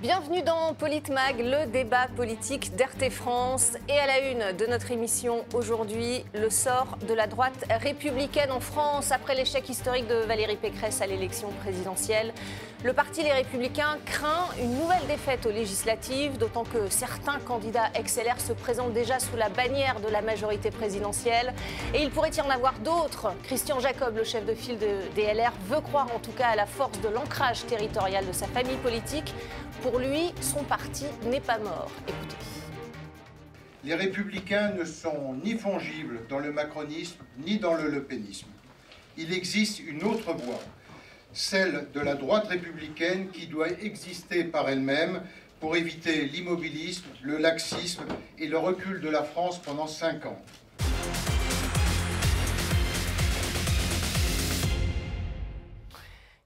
Bienvenue dans Politmag, le débat politique d'RT France. Et à la une de notre émission aujourd'hui, le sort de la droite républicaine en France après l'échec historique de Valérie Pécresse à l'élection présidentielle. Le parti Les Républicains craint une nouvelle défaite aux législatives, d'autant que certains candidats ex-LR se présentent déjà sous la bannière de la majorité présidentielle. Et il pourrait y en avoir d'autres. Christian Jacob, le chef de file de DLR, veut croire en tout cas à la force de l'ancrage territorial de sa famille politique. Pour lui, son parti n'est pas mort. Écoutez. Les républicains ne sont ni fongibles dans le macronisme ni dans le lepénisme. Il existe une autre voie, celle de la droite républicaine qui doit exister par elle-même pour éviter l'immobilisme, le laxisme et le recul de la France pendant cinq ans.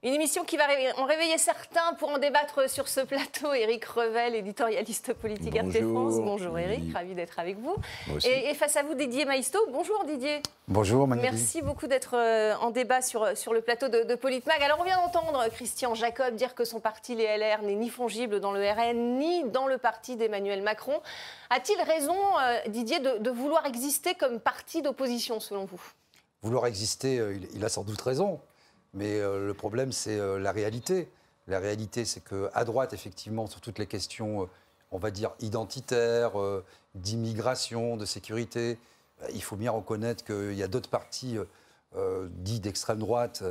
Une émission qui va en réveiller certains pour en débattre sur ce plateau. Éric Revel, éditorialiste politique RT France. Bonjour Éric, ravi d'être avec vous. Et, face à vous, Didier Maïsto. Bonjour Didier. Bonjour Manuel. Merci beaucoup d'être euh, en débat sur, sur le plateau de, de Politmag. Alors on vient d'entendre Christian Jacob dire que son parti, les LR, n'est ni fongible dans le RN, ni dans le parti d'Emmanuel Macron. A-t-il raison, euh, Didier, de, vouloir exister comme parti d'opposition, selon vous? Vouloir exister, euh, il a sans doute raison. Mais euh, le problème, c'est euh, la réalité. La réalité, c'est qu'à droite, effectivement, sur toutes les questions, euh, on va dire, identitaires, d'immigration, de sécurité, il faut bien reconnaître qu'il y a d'autres partis dits d'extrême droite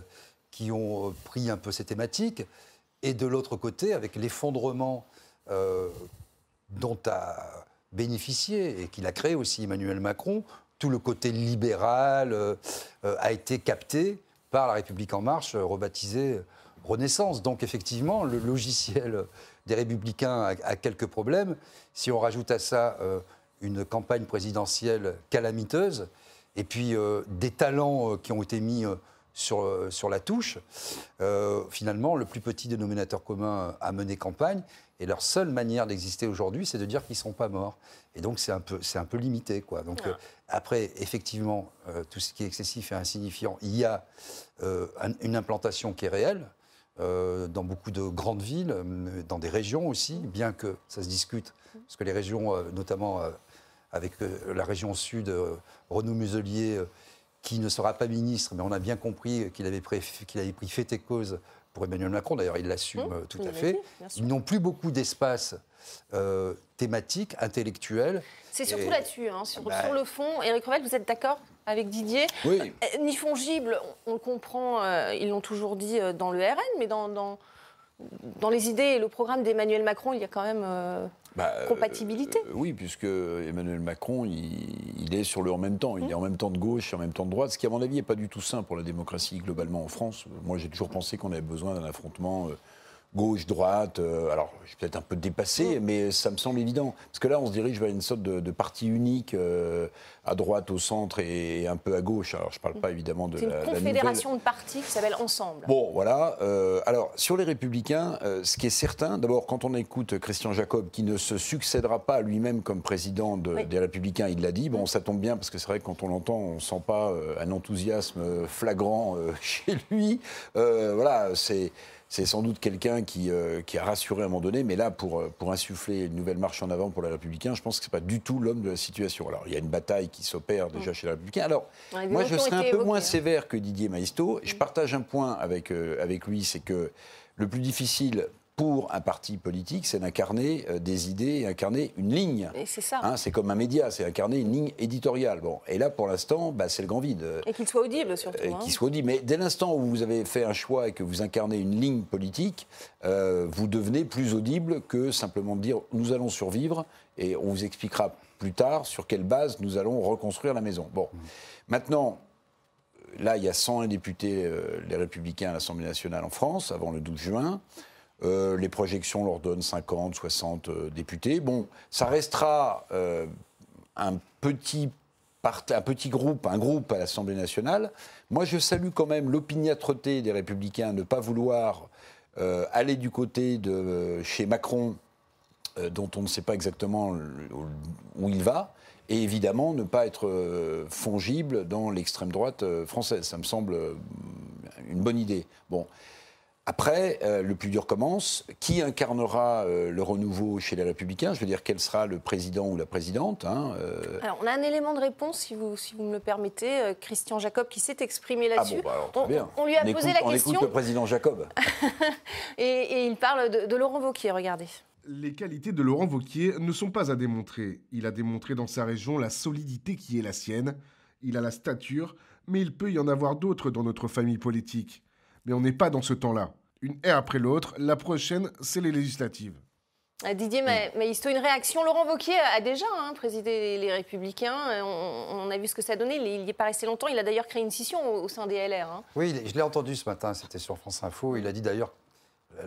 qui ont pris un peu ces thématiques. Et de l'autre côté, avec l'effondrement dont a bénéficié et qu'il a créé aussi Emmanuel Macron, tout le côté libéral a été capté par La République En Marche, euh, rebaptisée Renaissance. Donc effectivement, le logiciel des Républicains a, quelques problèmes. Si on rajoute à ça euh, une campagne présidentielle calamiteuse, et puis euh, des talents qui ont été mis sur, sur la touche, finalement, le plus petit dénominateur commun a mené campagne. Et leur seule manière d'exister aujourd'hui, c'est de dire qu'ils ne sont pas morts. Et donc, c'est un, peu, un peu limité. Quoi. Donc, ah. euh, après, effectivement, euh, tout ce qui est excessif et insignifiant, il y a euh, une implantation qui est réelle. dans beaucoup de grandes villes, dans des régions aussi, bien que ça se discute, parce que les régions, notamment avec la région sud, Renaud Muselier, qui ne sera pas ministre, mais on a bien compris qu'il avait, qu'il avait pris fait et cause pour Emmanuel Macron, d'ailleurs il l'assume mmh, tout à fait, ils n'ont plus beaucoup d'espace euh, thématique, intellectuel. C'est surtout là-dessus, hein, sur, bah sur, le fond. Éric Revel, vous êtes d'accord avec Didier? Oui. Euh, ni fongible, on, le comprend, euh, ils l'ont toujours dit dans le RN, mais dans, dans, dans les idées et le programme d'Emmanuel Macron, il y a quand même bah, compatibilité. Euh, oui, puisque Emmanuel Macron, il, est sur le en même temps. Il est en même temps de gauche et en même temps de droite, ce qui, à mon avis, n'est pas du tout sain pour la démocratie globalement en France. Moi, j'ai toujours pensé qu'on avait besoin d'un affrontement. Euh, gauche, droite. Euh, alors, je suis peut-être un peu dépassé, mais ça me semble évident. Parce que là, on se dirige vers une sorte de, parti unique euh, à droite, au centre et, un peu à gauche. Alors, je ne parle pas évidemment de la. C'est une confédération de partis qui s'appelle Ensemble. Bon, voilà. Euh, alors, sur les Républicains, ce qui est certain, d'abord, quand on écoute Christian Jacob, qui ne se succédera pas lui-même comme président des Républicains, il l'a dit. Bon, ça tombe bien parce que c'est vrai que quand on l'entend, on ne sent pas un enthousiasme flagrant chez lui. voilà, c'est c'est sans doute quelqu'un qui, euh, qui, a rassuré à un moment donné, mais là, pour, euh, pour insuffler une nouvelle marche en avant pour les Républicains, je pense que ce n'est pas du tout l'homme de la situation. Alors, il y a une bataille qui s'opère déjà mm. chez les Républicains. Alors, moi, je serais un peu moins hein. sévère que Didier Maisto. Je partage un point avec, euh, avec lui, c'est que le plus difficile pour un parti politique, c'est d'incarner euh, des idées et incarner une ligne. C'est ça. Hein, c'est comme un média, c'est incarner une ligne éditoriale. Bon, et là, pour l'instant, bah, c'est le grand vide. Et qu'il soit audible, surtout. Et hein. qu'il soit audible. Mais dès l'instant où vous avez fait un choix et que vous incarnez une ligne politique, euh, vous devenez plus audible que simplement de dire nous allons survivre et on vous expliquera plus tard sur quelle base nous allons reconstruire la maison. Bon, maintenant, là, il y a 101 députés, euh, les Républicains à l'Assemblée nationale en France, avant le 12 juin. Euh, les projections leur donnent 50, 60 euh, députés. Bon, ça restera euh, un, petit groupe, un groupe à l'Assemblée nationale. Moi, je salue quand même l'opiniâtreté des Républicains ne pas vouloir aller du côté de chez Macron, dont on ne sait pas exactement où il va, et évidemment ne pas être fongible dans l'extrême droite française. Ça me semble une bonne idée. Bon. Après, euh, le plus dur commence. Qui incarnera euh, le renouveau chez les Républicains? Je veux dire, quel sera le président ou la présidente hein, euh Alors, on a un élément de réponse, si vous, si vous me le permettez. Euh, Christian Jacob qui s'est exprimé Ah là-dessus. bon, bah alors, très on, bien. on lui a On posé écoute- la on question écoute le président Jacob. et, et il parle de, de Laurent Wauquiez. Regardez. Les qualités de Laurent Wauquiez ne sont pas à démontrer. Il a démontré dans sa région la solidité qui est la sienne. Il a la stature, mais il peut y en avoir d'autres dans notre famille politique. Mais on n'est pas dans ce temps-là. Une ère après l'autre, la prochaine, c'est les législatives. Euh, Didier Ma- Maïsto, une réaction. Laurent Wauquiez a déjà hein, présidé les Républicains. Euh, On, on a vu ce que ça donnait. Il n'y est pas resté longtemps. Il a d'ailleurs créé une scission au, au sein des LR. hein. Oui, je l'ai entendu ce matin, c'était sur France Info. Il a dit d'ailleurs,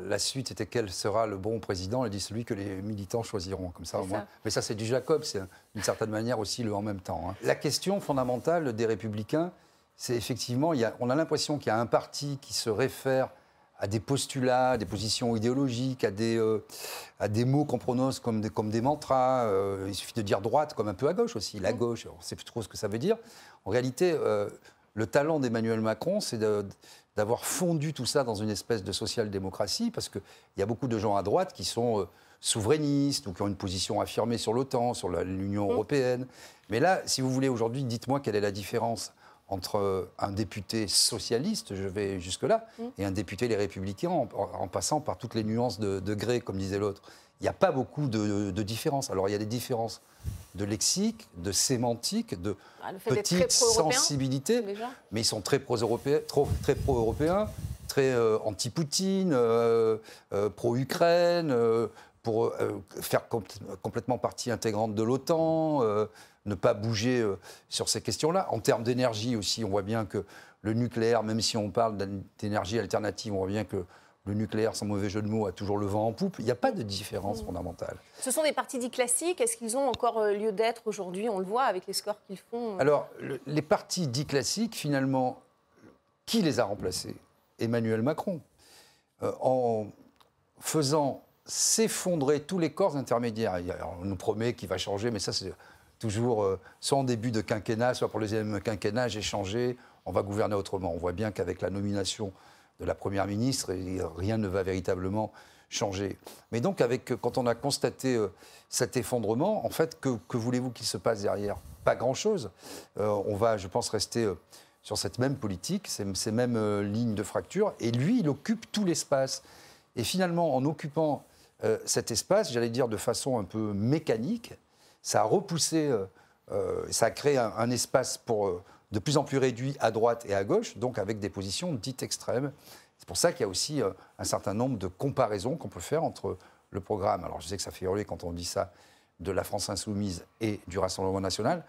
la suite était quel sera le bon président. Il a dit celui que les militants choisiront, comme ça au moins. ça. Mais ça, c'est du Jacob, c'est d'une certaine manière aussi le en même temps. hein. La question fondamentale des Républicains, c'est effectivement, il y a- on a l'impression qu'il y a un parti qui se réfère à des postulats, à des positions idéologiques, à des, euh, à des mots qu'on prononce comme des, comme des mantras. Euh, il suffit de dire droite comme un peu à gauche aussi. La gauche, on ne sait plus trop ce que ça veut dire. En réalité, euh, le talent d'Emmanuel Macron, c'est d'avoir fondu tout ça dans une espèce de social-démocratie, parce qu'il y a beaucoup de gens à droite qui sont souverainistes ou qui ont une position affirmée sur l'OTAN, sur l'Union européenne. Mais là, si vous voulez, aujourd'hui, dites-moi quelle est la différence entre un député socialiste, je vais jusque-là, et un député les Républicains, en, en passant par toutes les nuances de, de gré, comme disait l'autre. Il n'y a pas beaucoup de, de différences. Alors, il y a des différences de lexique, de sémantique, de Ah, très petite sensibilité, mais ils sont très pro-européens, très pro-européens, très euh, anti-Poutine, euh, euh, pro-Ukraine, pour faire com- complètement partie intégrante de l'OTAN, ne pas bouger euh, sur ces questions-là. En termes d'énergie aussi, on voit bien que le nucléaire, même si on parle d'énergie alternative, on voit bien que le nucléaire, sans mauvais jeu de mots, a toujours le vent en poupe. Il n'y a pas de différence fondamentale. Ce sont des partis dits classiques. Est-ce qu'ils ont encore euh, lieu d'être aujourd'hui? On le voit avec les scores qu'ils font. Alors, le- les partis dits classiques, finalement, qui les a remplacés Emmanuel Macron. Euh, en faisant s'effondrer tous les corps intermédiaires. On nous promet qu'il va changer, mais ça, c'est toujours euh, soit en début de quinquennat, soit pour le deuxième quinquennat, j'ai changé, on va gouverner autrement. On voit bien qu'avec la nomination de la Première ministre, rien ne va véritablement changer. Mais donc, avec, quand on a constaté euh, cet effondrement, en fait, que, voulez-vous qu'il se passe derrière? Pas grand-chose. Euh, on va, je pense, rester euh, sur cette même politique, ces, ces mêmes euh, lignes de fracture, et lui, il occupe tout l'espace. Et finalement, en occupant euh, cet espace, j'allais dire de façon un peu mécanique, ça a repoussé, euh, euh, ça a créé un, un espace pour, de plus en plus réduit à droite et à gauche, donc avec des positions dites extrêmes. C'est pour ça qu'il y a aussi un certain nombre de comparaisons qu'on peut faire entre le programme, alors je sais que ça fait hurler quand on dit ça, de la France insoumise et du Rassemblement national.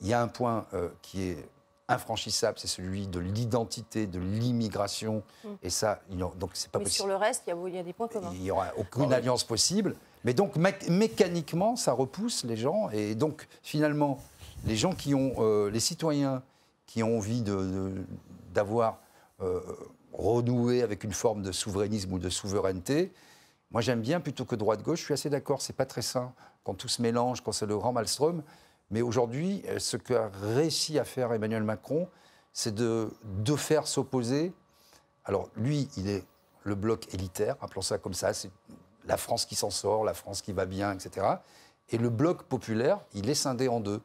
Il y a un point qui est infranchissable, c'est celui de l'identité, de l'immigration, et ça, donc c'est pas Mais possible. sur le reste, il y a, il y a des points communs. Il n'y aura aucune alliance possible. Mais donc, mé- mécaniquement, ça repousse les gens. Et donc, finalement, les gens qui ont, euh, les citoyens qui ont envie de- de- d'avoir euh, renoué avec une forme de souverainisme ou de souveraineté, moi j'aime bien plutôt que droite-gauche. Je suis assez d'accord, c'est pas très sain quand tout se mélange, quand c'est le grand maelstrom. Mais aujourd'hui, euh, ce qu'a réussi à faire Emmanuel Macron, c'est de, de faire s'opposer alors lui, il est le bloc élitaire, appelons ça comme ça, c'est la France qui s'en sort, la France qui va bien, etc. Et le bloc populaire, il est scindé en deux.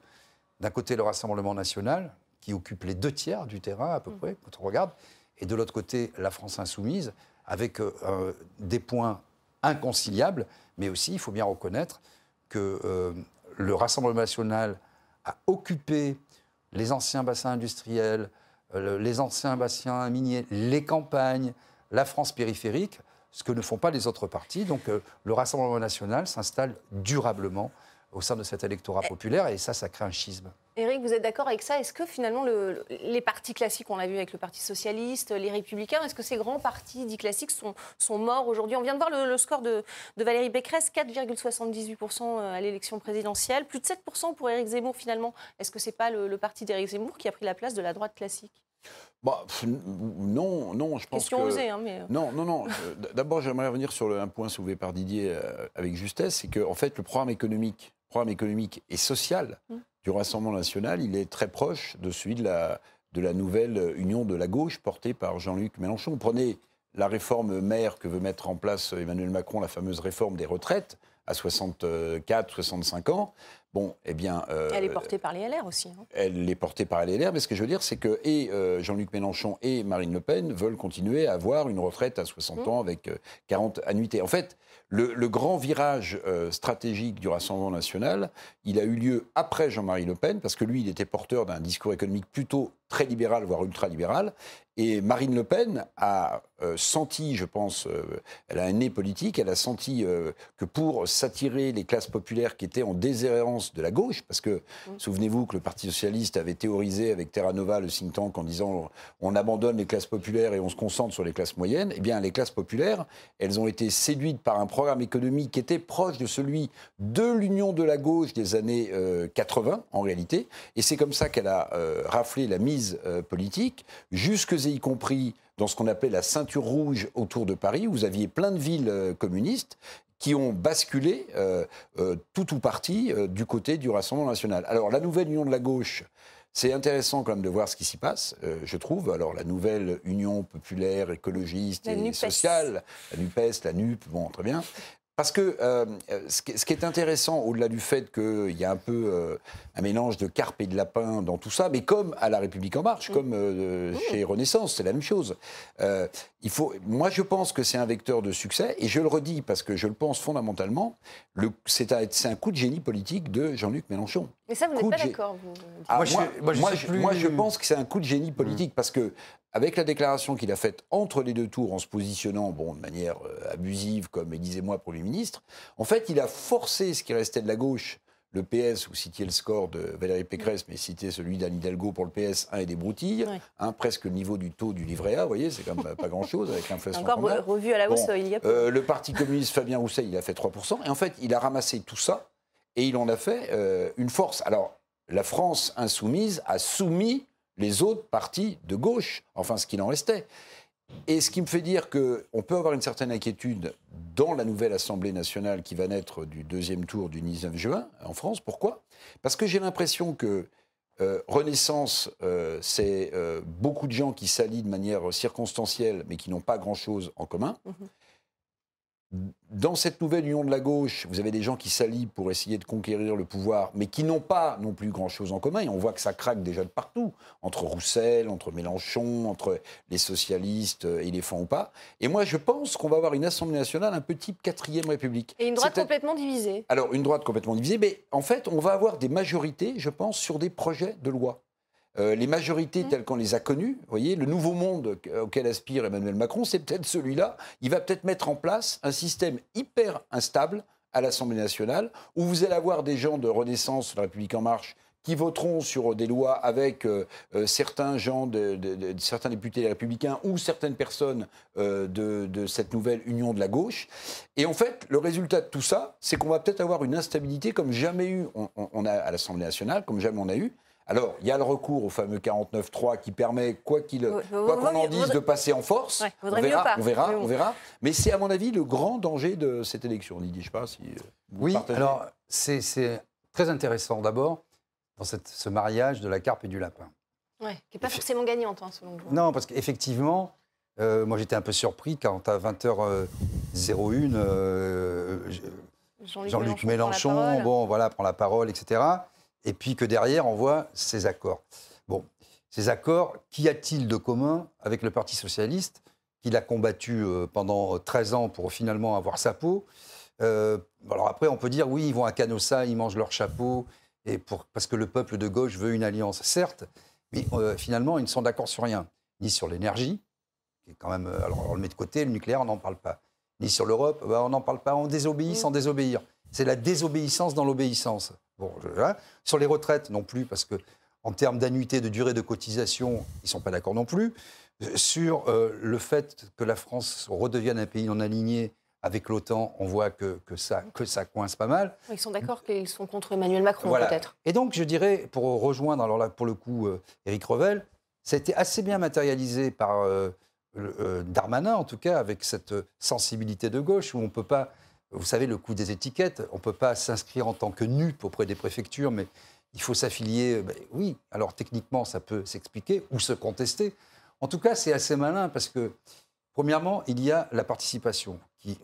D'un côté, le Rassemblement national, qui occupe les deux tiers du terrain à peu près, quand on regarde, et de l'autre côté, la France insoumise, avec euh, des points inconciliables, mais aussi, il faut bien reconnaître que euh, le Rassemblement national a occupé les anciens bassins industriels, euh, les anciens bassins miniers, les campagnes, la France périphérique, ce que ne font pas les autres partis. Donc euh, le Rassemblement national s'installe durablement au sein de cet électorat populaire et ça, ça crée un schisme. Éric, vous êtes d'accord avec ça? Est-ce que finalement le- les partis classiques, on l'a vu avec le Parti socialiste, les Républicains, est-ce que ces grands partis dits classiques sont, sont morts aujourd'hui? On vient de voir le, le score de, de Valérie Pécresse, 4,78% à l'élection présidentielle, plus de 7% pour Éric Zemmour finalement. Est-ce que c'est pas le, le parti d'Éric Zemmour qui a pris la place de la droite classique? Bah, non, non, je pense Question que... osée, hein, mais... Non, non, non. Euh, D'abord, j'aimerais revenir sur le- un point soulevé par Didier euh, avec justesse, c'est que en fait, le programme économique, programme économique et social Mm. Du Rassemblement national, il est très proche de celui de la, de la nouvelle union de la gauche portée par Jean-Luc Mélenchon. Prenez la réforme mère que veut mettre en place Emmanuel Macron, la fameuse réforme des retraites à 64, 65 ans, Bon, eh bien. Euh, elle est portée par les LR aussi. Hein. Elle est portée par les LR, mais ce que je veux dire, c'est que et euh, Jean-Luc Mélenchon et Marine Le Pen veulent continuer à avoir une retraite à 60 mmh. ans avec 40 euh, annuités. En fait, le, grand virage stratégique du Rassemblement national, il a eu lieu après Jean-Marie Le Pen, parce que lui, il était porteur d'un discours économique plutôt très libéral, voire ultra-libéral. Et Marine Le Pen a euh, senti, je pense, euh, elle a un nez politique, elle a senti euh, que pour s'attirer les classes populaires qui étaient en déshérence de la gauche, parce que souvenez-vous que le Parti socialiste avait théorisé avec Terra Nova, le think tank, en disant on abandonne les classes populaires et on se concentre sur les classes moyennes, eh bien les classes populaires, elles ont été séduites par un programme économique qui était proche de celui de l'union de la gauche des années 80 en réalité, et c'est comme ça qu'elle a raflé la mise euh, politique, jusque et y compris dans ce qu'on appelait la ceinture rouge autour de Paris, où vous aviez plein de villes euh, communistes qui ont basculé euh, tout ou partie du côté du Rassemblement national. Alors la nouvelle union de la gauche, c'est intéressant quand même de voir ce qui s'y passe, je trouve. Alors la nouvelle union populaire, écologiste et sociale, la NUPES, la NUP, bon, très bien. Parce que euh, ce, qui, est intéressant, au-delà du fait qu'il y a un peu euh, un mélange de carpe et de lapin dans tout ça, mais comme à La République En Marche, mm. comme euh, chez Renaissance, c'est la même chose. Il faut, moi, je pense que c'est un vecteur de succès, et je le redis parce que je le pense fondamentalement, c'est un, coup de génie politique de Jean-Luc Mélenchon. Mais ça, vous n'êtes pas d'accord, vous ah, moi, je, moi, je, pense que c'est un coup de génie politique, mm. parce que avec la déclaration qu'il a faite entre les deux tours en se positionnant bon, de manière euh, abusive comme Élysée-moi Premier ministre, en fait, il a forcé ce qui restait de la gauche, le PS, vous citiez le score de Valérie Pécresse, mais citiez celui d'Anne Hidalgo pour le PS, 1 et des broutilles, hein, presque le niveau du taux du livret A, vous voyez, c'est quand même pas grand-chose avec l'inflation. Encore revu à la hausse il y a. Euh, le Parti communiste Fabien Roussel, il a fait 3%, et en fait, il a ramassé tout ça, et il en a fait euh, une force. Alors, la France insoumise a soumis les autres partis de gauche, enfin ce qu'il en restait. Et ce qui me fait dire qu'on peut avoir une certaine inquiétude dans la nouvelle Assemblée nationale qui va naître du deuxième tour du 19 juin en France. Pourquoi? Parce que j'ai l'impression que euh, Renaissance, euh, c'est euh, beaucoup de gens qui s'allient de manière circonstancielle, mais qui n'ont pas grand-chose en commun. Mhm. Dans cette nouvelle union de la gauche, vous avez des gens qui s'allient pour essayer de conquérir le pouvoir, mais qui n'ont pas non plus grand-chose en commun. Et on voit que ça craque déjà de partout, entre Roussel, entre Mélenchon, entre les socialistes et les fonds ou pas. Et moi, je pense qu'on va avoir une Assemblée nationale un peu type quatrième République. Et une droite complètement divisée. Alors, une droite complètement divisée, mais en fait, on va avoir des majorités, je pense, sur des projets de loi. Euh, les majorités mmh. telles qu'on les a connues, vous voyez, le nouveau monde auquel aspire Emmanuel Macron, c'est peut-être celui-là. Il va peut-être mettre en place un système hyper instable à l'Assemblée nationale, où vous allez avoir des gens de Renaissance, la République en marche, qui voteront sur des lois avec euh, euh, certains gens, de, certains députés républicains ou certaines personnes de, cette nouvelle union de la gauche. Et en fait, le résultat de tout ça, c'est qu'on va peut-être avoir une instabilité comme jamais eu on a à l'Assemblée nationale, comme jamais on a eu. Alors, il y a le recours au fameux 49.3 qui permet, quoi qu'il, quoi qu'on en dise, de passer en force. on, verra, on verra, on verra. Mais c'est à mon avis le grand danger de cette élection. Didier, je sais pas si. Euh, oui, alors c'est très intéressant d'abord dans cette, ce mariage de la carpe et du lapin. Oui, qui n'est pas forcément gagnante, hein, selon vous. Non, parce qu'effectivement, euh, moi j'étais un peu surpris quand à 20h01, euh, Jean-Luc Mélenchon, bon, voilà, prend la parole, etc et puis que derrière, on voit ces accords. Bon, ces accords, qu'y a-t-il de commun avec le Parti socialiste, qu'il a combattu euh, pendant 13 ans pour finalement avoir sa peau? Euh, Alors après, on peut dire, oui, ils vont à Canossa, ils mangent leur chapeau, et pour, parce que le peuple de gauche veut une alliance, certes, mais euh, finalement, ils ne sont d'accord sur rien, ni sur l'énergie, qui est quand même, alors on le met de côté, le nucléaire, on n'en parle pas, ni sur l'Europe, bah, on n'en parle pas, on désobéit sans désobéir. C'est la désobéissance dans l'obéissance. Bon, Sur les retraites, non plus, parce que en termes d'annuité, de durée de cotisation, ils ne sont pas d'accord non plus. Sur euh, le fait que la France redevienne un pays non aligné avec l'OTAN, on voit que, que, ça, que ça coince pas mal. Ils sont d'accord qu'ils sont contre Emmanuel Macron, peut-être. Et donc, je dirais, pour rejoindre, alors là, pour le coup, euh, Éric Revel, ça a été assez bien matérialisé par euh, Darmanin, en tout cas, avec cette sensibilité de gauche, où on ne peut pas vous savez, le coût des étiquettes, on ne peut pas s'inscrire en tant que NUP auprès des préfectures, mais il faut s'affilier. Ben oui, alors techniquement, ça peut s'expliquer ou se contester. En tout cas, c'est assez malin parce que Premièrement, il y a la participation, qui,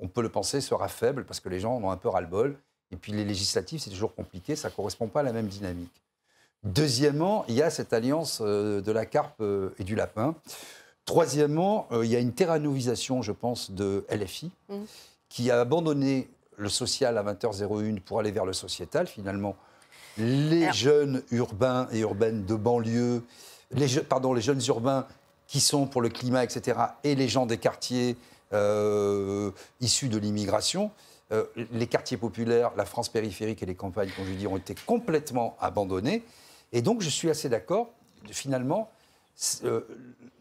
on peut le penser, sera faible parce que les gens ont un peu ras-le-bol. Et puis les législatives, c'est toujours compliqué, ça ne correspond pas à la même dynamique. Deuxièmement, il y a cette alliance euh, de la carpe euh, et du lapin. Troisièmement, euh, il y a une terranovisation, je pense, de LFI, Mmh. Qui a abandonné le social à 20h01 pour aller vers le sociétal. Finalement, les Alors- jeunes urbains et urbaines de banlieue, les, je- pardon, les jeunes urbains qui sont pour le climat, etc., et les gens des quartiers euh, issus de l'immigration, euh, les quartiers populaires, la France périphérique et les campagnes, comme je dis, ont été complètement abandonnés. Et donc, je suis assez d'accord. Finalement, euh,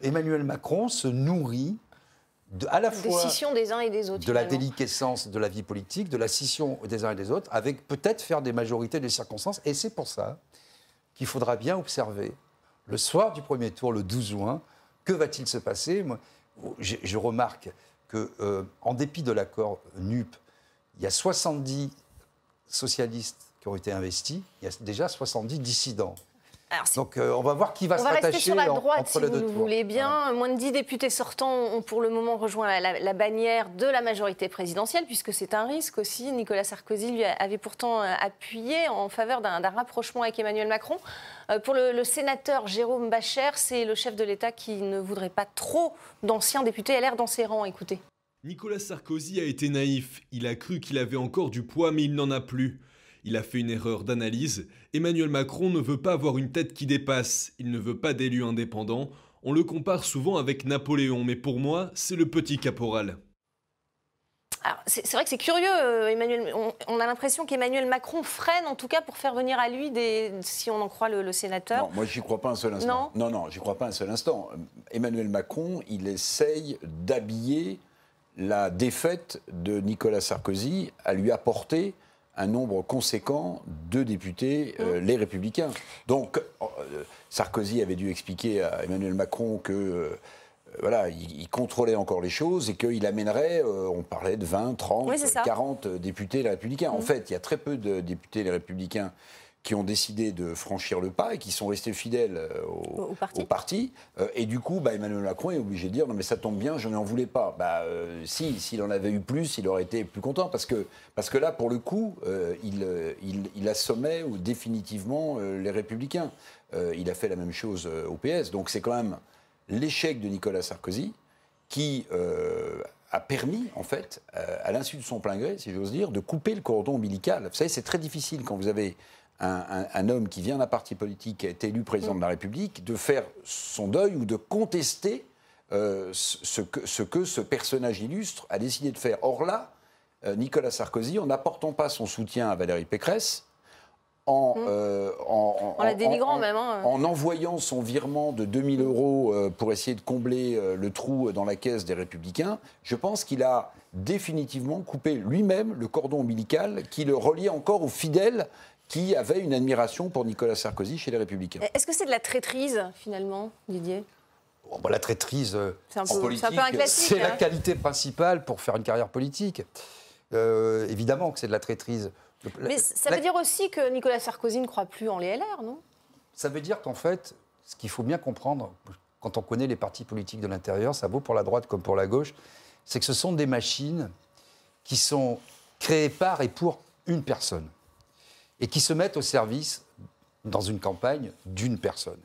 Emmanuel Macron se nourrit de, à la fois Décision des uns et des autres. de la finalement. déliquescence de la vie politique, de la scission des uns et des autres, avec peut-être faire des majorités des circonstances. Et c'est pour ça qu'il faudra bien observer le soir du premier tour, le 12 juin, que va-t-il se passer? Moi, je, je remarque que, euh, en dépit de l'accord NUP, il y a 70 socialistes qui ont été investis, il y a déjà 70 dissidents. Alors, Donc euh, on va voir qui va on se va rester rattacher sur la en- droite, entre si les vous deux le tours. voulez bien. Moins de 10 députés sortants ont pour le moment rejoint la, la- la bannière de la majorité présidentielle, puisque c'est un risque aussi. Nicolas Sarkozy lui avait pourtant euh, appuyé en faveur d'un d'un rapprochement avec Emmanuel Macron. Euh, pour le, le sénateur Jérôme Bacher, c'est le chef de l'État qui ne voudrait pas trop d'anciens députés LR dans ses rangs. Écoutez. Nicolas Sarkozy a été naïf, il a cru qu'il avait encore du poids mais il n'en a plus. Il a fait une erreur d'analyse. Emmanuel Macron ne veut pas avoir une tête qui dépasse, il ne veut pas d'élus indépendants. On le compare souvent avec Napoléon, mais pour moi, c'est le petit caporal. C'est vrai que c'est curieux, euh, Emmanuel. On, on a l'impression qu'Emmanuel Macron freine, en tout cas, pour faire venir à lui des, si on en croit le, le sénateur. Non, moi, j'y crois pas un seul instant. Non, non, j'y crois pas un seul instant. Emmanuel Macron, il essaye d'habiller la défaite de Nicolas Sarkozy à lui apporter un nombre conséquent de députés, euh, les Républicains. Donc, euh, Sarkozy avait dû expliquer à Emmanuel Macron que. euh, voilà, il, il contrôlait encore les choses et qu'il amènerait, on parlait de 20, 30, Oui, c'est ça. 40 députés les républicains. En fait, il y a très peu de députés les républicains qui ont décidé de franchir le pas et qui sont restés fidèles euh, au, parti. au parti. Euh, et du coup, bah, Emmanuel Macron est obligé de dire non mais ça tombe bien, je n'en voulais pas. Bah, euh, si, s'il en avait eu plus, il aurait été plus content parce que parce que là, pour le coup, euh, il, il, il assommait ou définitivement les Républicains. Il a fait la même chose au PS. Donc c'est quand même l'échec de Nicolas Sarkozy qui a permis, en fait, à l'insu de son plein gré, si j'ose dire, de couper le cordon ombilical. Vous savez, c'est très difficile quand vous avez un, un- un homme qui vient d'un parti politique, qui a été élu président de la République, de faire son deuil ou de contester euh, ce, que, ce que ce personnage illustre a décidé de faire. Or là, euh, Nicolas Sarkozy, en n'apportant pas son soutien à Valérie Pécresse, en, euh, en, En la dénigrant en- même, hein. en envoyant son virement de 2000 euros euh, pour essayer de combler le trou dans la caisse des Républicains, je pense qu'il a définitivement coupé lui-même le cordon ombilical qui le reliait encore aux fidèles qui avaient une admiration pour Nicolas Sarkozy chez les Républicains. Est-ce que c'est de la traîtrise, finalement, Didier? Bon, bah, la traîtrise, euh, En peu- politique, c'est la hein. qualité principale pour faire une carrière politique. Euh, évidemment que c'est de la traîtrise. Le- la- Mais ça la- veut dire aussi que Nicolas Sarkozy ne croit plus en les LR, non? Ça veut dire qu'en fait, ce qu'il faut bien comprendre, quand on connaît les partis politiques de l'intérieur, ça vaut pour la droite comme pour la gauche, c'est que ce sont des machines qui sont créées par et pour une personne et qui se mettent au service, dans une campagne, d'une personne.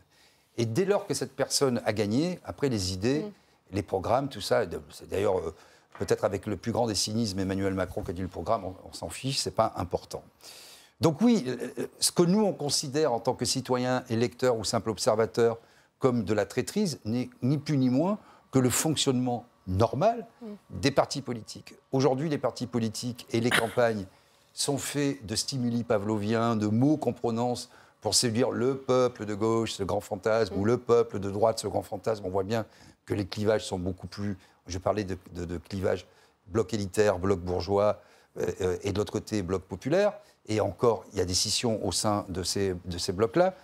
Et dès lors que cette personne a gagné, après les idées, les programmes, tout ça, c'est d'ailleurs euh, peut-être avec le plus grand des cynismes, Emmanuel Macron qui a dit le programme, on, on s'en fiche, c'est pas important. Donc oui, euh, euh, ce que nous on considère en tant que citoyens, électeurs ou simples observateurs comme de la traîtrise n'est ni plus ni moins que le fonctionnement normal des partis politiques. Aujourd'hui, les partis politiques et les campagnes sont faits de stimuli pavloviens, de mots qu'on prononce pour séduire le peuple de gauche, ce grand fantasme, ou le peuple de droite, ce grand fantasme. On voit bien que les clivages sont beaucoup plus... Je parlais de, de, de clivage bloc élitaire, bloc bourgeois, euh, euh, et de l'autre côté, bloc populaire. Et encore, il y a des scissions au sein de ces, de ces blocs-là.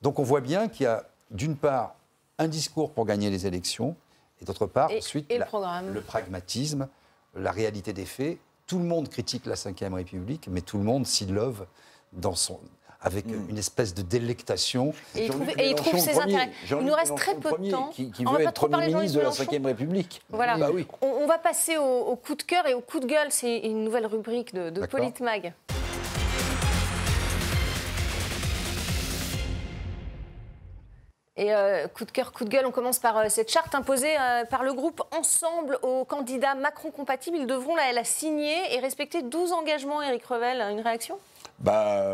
Donc on voit bien qu'il y a, d'une part, un discours pour gagner les élections, et d'autre part, Et- ensuite, et le la- programme. le pragmatisme, la réalité des faits. Tout le monde critique la Ve République, mais tout le monde s'y love dans son, avec une espèce de délectation. Et il trouve, Jean-Luc et il trouve Mélenchon, ses premier. intérêts. Il nous reste très peu de premier, temps. Qui, qui On veut va pas être trop Premier parler de ministre de la Ve République. Voilà. Bah oui. on, on va passer au, au coup de cœur et au coup de gueule. C'est une nouvelle rubrique de, de D'accord. Politmag. Et euh, coup de cœur, coup de gueule, on commence par euh, cette charte imposée euh, par le groupe Ensemble aux candidats Macron compatibles. Ils devront la, signer et respecter 12 engagements. Éric Revel, une réaction? Bah,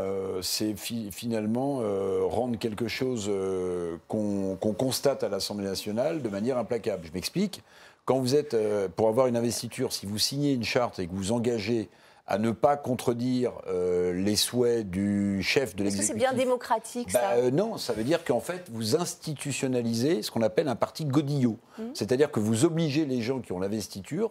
c'est fi- finalement rendre quelque chose qu'on constate à l'Assemblée nationale de manière implacable. Je m'explique. Quand vous êtes, pour avoir une investiture, si vous signez une charte et que vous engagez à ne pas contredire euh, les souhaits du chef de Est-ce que l'exécutif. c'est bien démocratique, Bah, ça? euh, non, ça veut dire qu'en fait, vous institutionnalisez ce qu'on appelle un parti godillot. Mmh. C'est-à-dire que vous obligez les gens qui ont l'investiture,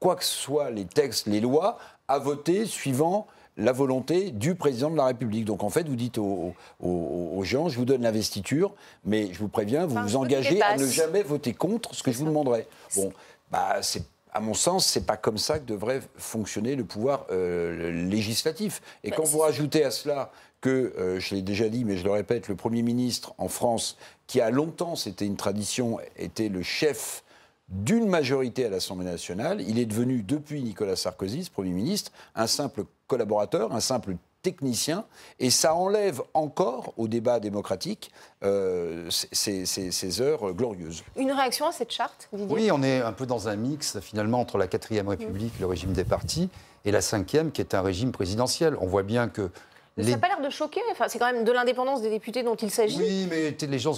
quoi que soient les textes, les lois, à voter suivant la volonté du président de la République. Donc en fait, vous dites aux, aux- aux gens, je vous donne l'investiture, mais je vous préviens, vous Enfin, vous engagez à ne jamais voter contre ce que je vous demanderai. Bon, bah c'est à mon sens, c'est pas comme ça que devrait fonctionner le pouvoir euh, législatif. Et Bah, quand vous rajoutez à cela que, euh, je l'ai déjà dit, mais je le répète, le Premier ministre en France, qui a longtemps, c'était une tradition, était le chef d'une majorité à l'Assemblée nationale, il est devenu, depuis Nicolas Sarkozy, ce Premier ministre, un simple collaborateur, un simple technicien, et ça enlève encore au débat démocratique euh, ces, ces- ces heures glorieuses. Une réaction à cette charte, Didier? Oui, on est un peu dans un mix finalement entre la quatrième République, le régime des partis, et la cinquième qui est un régime présidentiel. On voit bien que Mais les Ça n'a pas l'air de choquer. Enfin, c'est quand même de l'indépendance des députés dont il s'agit. Oui, mais les gens.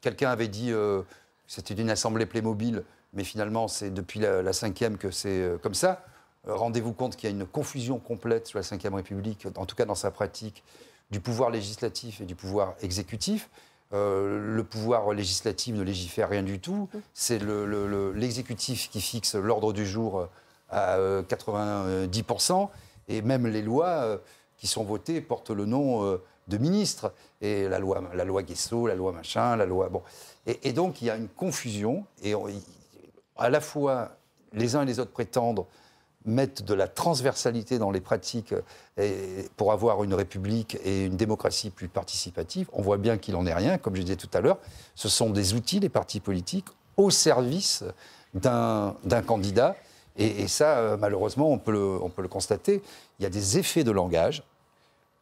Quelqu'un avait dit euh, que c'était une assemblée Playmobil, mais finalement, c'est depuis la, la cinquième que c'est euh, comme ça. Euh, Rendez-vous compte qu'il y a une confusion complète sur la Ve République, en tout cas dans sa pratique, du pouvoir législatif et du pouvoir exécutif. Euh, le pouvoir législatif ne légifère rien du tout. C'est le- le- le- l'exécutif qui fixe l'ordre du jour à euh, 90%. Et même les lois qui sont votées portent le nom de ministre. Et la loi, la loi Guesso, la loi machin, la loi. Bon. Et, et donc, il y a une confusion. Et on- à la fois, les uns et les autres prétendent mettre de la transversalité dans les pratiques euh, et- pour avoir une république et une démocratie plus participative. On voit bien qu'il n'en est rien, comme je disais tout à l'heure. Ce sont des outils, les partis politiques, au service d'un candidat. Et, et ça, euh, malheureusement, on peut, le, on peut le constater. Il y a des effets de langage.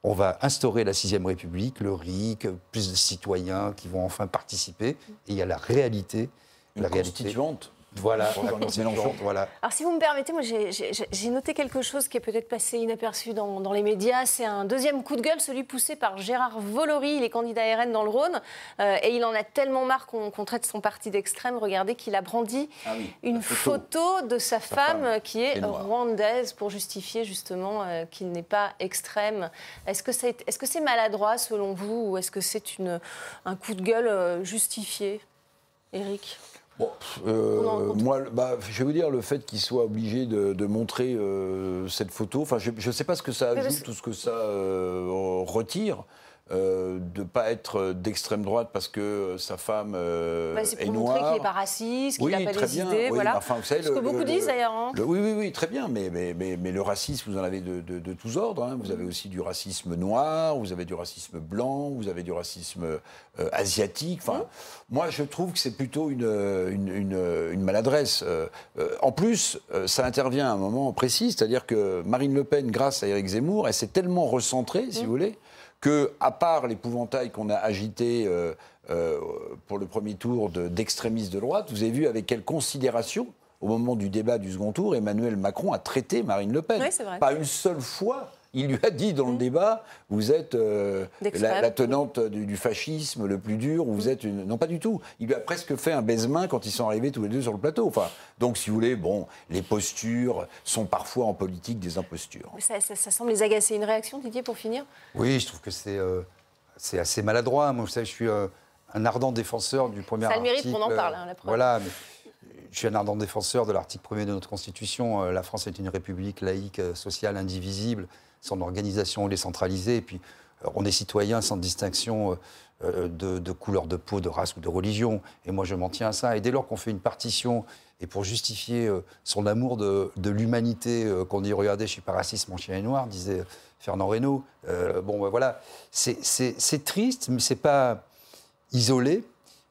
On va instaurer la sixième République, le RIC, plus de citoyens qui vont enfin participer. Et il y a la réalité. Une la réalité. Voilà, Jean-Luc Mélenchon. voilà. Alors, si vous me permettez, moi, j'ai- noté quelque chose qui est peut-être passé inaperçu dans, dans les médias. C'est un deuxième coup de gueule, celui poussé par Gérard Volory. Il est candidat RN dans le Rhône. Euh, et il en a tellement marre qu'on traite son parti d'extrême. Regardez qu'il a brandi Ah oui, une photo. photo de sa femme, femme, qui est rwandaise pour justifier justement euh, qu'il n'est pas extrême. Est-ce que c'est est -ce c'est maladroit selon vous ou est-ce que c'est un coup de gueule euh, justifié? Eric Bon, euh, moi, bah, je vais vous dire, le fait qu'il soit obligé de, de montrer euh, cette photo, enfin, je ne sais pas ce que ça ajoute, tout ce que ça euh, retire. Euh, de ne pas être d'extrême droite parce que sa femme euh, Bah, est pour montrer noire. qu'il n'est pas raciste, qu'il Oui, n'a pas très des bien. idées. Oui, voilà. mais enfin, vous savez, Ce que beaucoup le- disent d'ailleurs. hein. Oui, oui, oui, très bien, mais, mais, mais, mais le racisme, vous en avez de, de- de tous ordres. hein. Vous avez aussi du racisme noir, vous avez du racisme blanc, vous avez du racisme euh, asiatique. Enfin, moi, je trouve que c'est plutôt une, une, une- une maladresse. Euh, euh, en plus, euh, ça intervient à un moment précis, c'est-à-dire que Marine Le Pen, grâce à Éric Zemmour, elle s'est tellement recentrée, si vous voulez, que, à part l'épouvantail qu'on a agité euh, euh, pour le premier tour de- d'extrémistes de, droite, vous avez vu avec quelle considération, au moment du débat du second tour, Emmanuel Macron a traité Marine Le Pen. Oui, c'est vrai. Pas une seule fois. Il lui a dit dans le débat, vous êtes euh, la, la tenante du, du fascisme le plus dur, ou vous êtes une... Non, pas du tout. Il lui a presque fait un baise-main quand ils sont arrivés tous les deux sur le plateau. Enfin, donc, si vous voulez, bon, les postures sont parfois en politique des impostures. Ça, ça- ça semble les agacer. Une réaction, Didier, pour finir? Oui, je trouve que c'est euh, c'est assez maladroit. Moi, vous savez, je suis euh, un ardent défenseur du premier Ça a le mérite article. qu'on en parle, hein, la preuve. Voilà, mais je suis un ardent défenseur de l'article 1er de notre Constitution. La France est une république laïque, sociale, indivisible. Son organisation décentralisée. Et puis, euh, on est citoyen sans distinction euh, euh, de, couleur de peau, de race ou de religion. Et moi, je m'en tiens à ça. Et dès lors qu'on fait une partition, et pour justifier son amour de, l'humanité, qu'on dit Regardez, je suis pas raciste, mon chien est noir, disait Fernand Reynaud. Bon, ben voilà, c'est- triste, mais c'est pas isolé.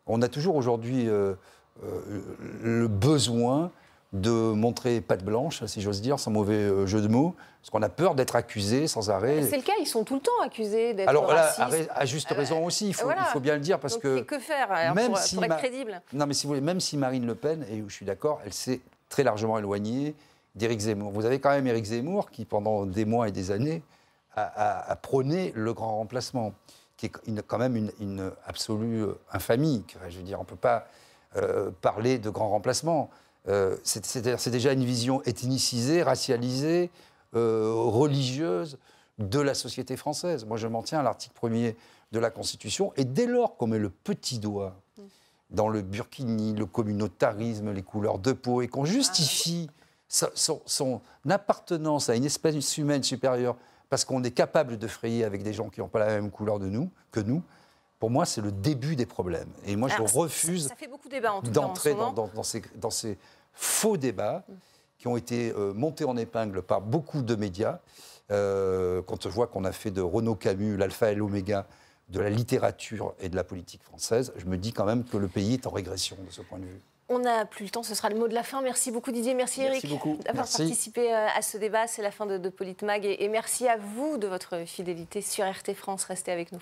On a toujours aujourd'hui le besoin de montrer patte blanche, si j'ose dire, sans mauvais euh, jeu de mots, parce qu'on a peur d'être accusé sans arrêt. C'est le cas, ils sont tout le temps accusés d'être Alors là, à, juste Ah bah, raison aussi, il faut, voilà. il faut bien le dire, parce Donc, que que faire alors, même pour, si pour être ma- crédible non, mais si vous voulez, même si Marine Le Pen, et je suis d'accord, elle s'est très largement éloignée d'Éric Zemmour. Vous avez quand même Éric Zemmour qui, pendant des mois et des années, a, a- a prôné le grand remplacement, qui est une- quand même une, une absolue euh, infamie. Je veux dire, on ne peut pas euh, parler de grand remplacement. Euh, c'est- C'est-à-dire, c'est déjà une vision ethnicisée, racialisée, euh, religieuse de la société française. Moi, je m'en tiens à l'article 1er de la Constitution. Et dès lors qu'on met le petit doigt dans le burkini, le communautarisme, les couleurs de peau, et qu'on justifie son, son appartenance à une espèce humaine supérieure parce qu'on est capable de frayer avec des gens qui n'ont pas la même couleur de nous, que nous, pour moi, c'est le début des problèmes. Et moi, Alors, je refuse d'entrer dans, moment. dans- dans ces, dans ces faux débats qui ont été euh, montés en épingle par beaucoup de médias. Euh, quand je vois qu'on a fait de Renaud Camus l'alpha et l'oméga de la littérature et de la politique française, je me dis quand même que le pays est en régression de ce point de vue. On n'a plus le temps, ce sera le mot de la fin. Merci beaucoup Didier, merci, Merci Eric beaucoup. d'avoir Merci. participé euh, à ce débat. C'est la fin de, de Politmag et, et merci à vous de votre fidélité sur RT France. Restez avec nous.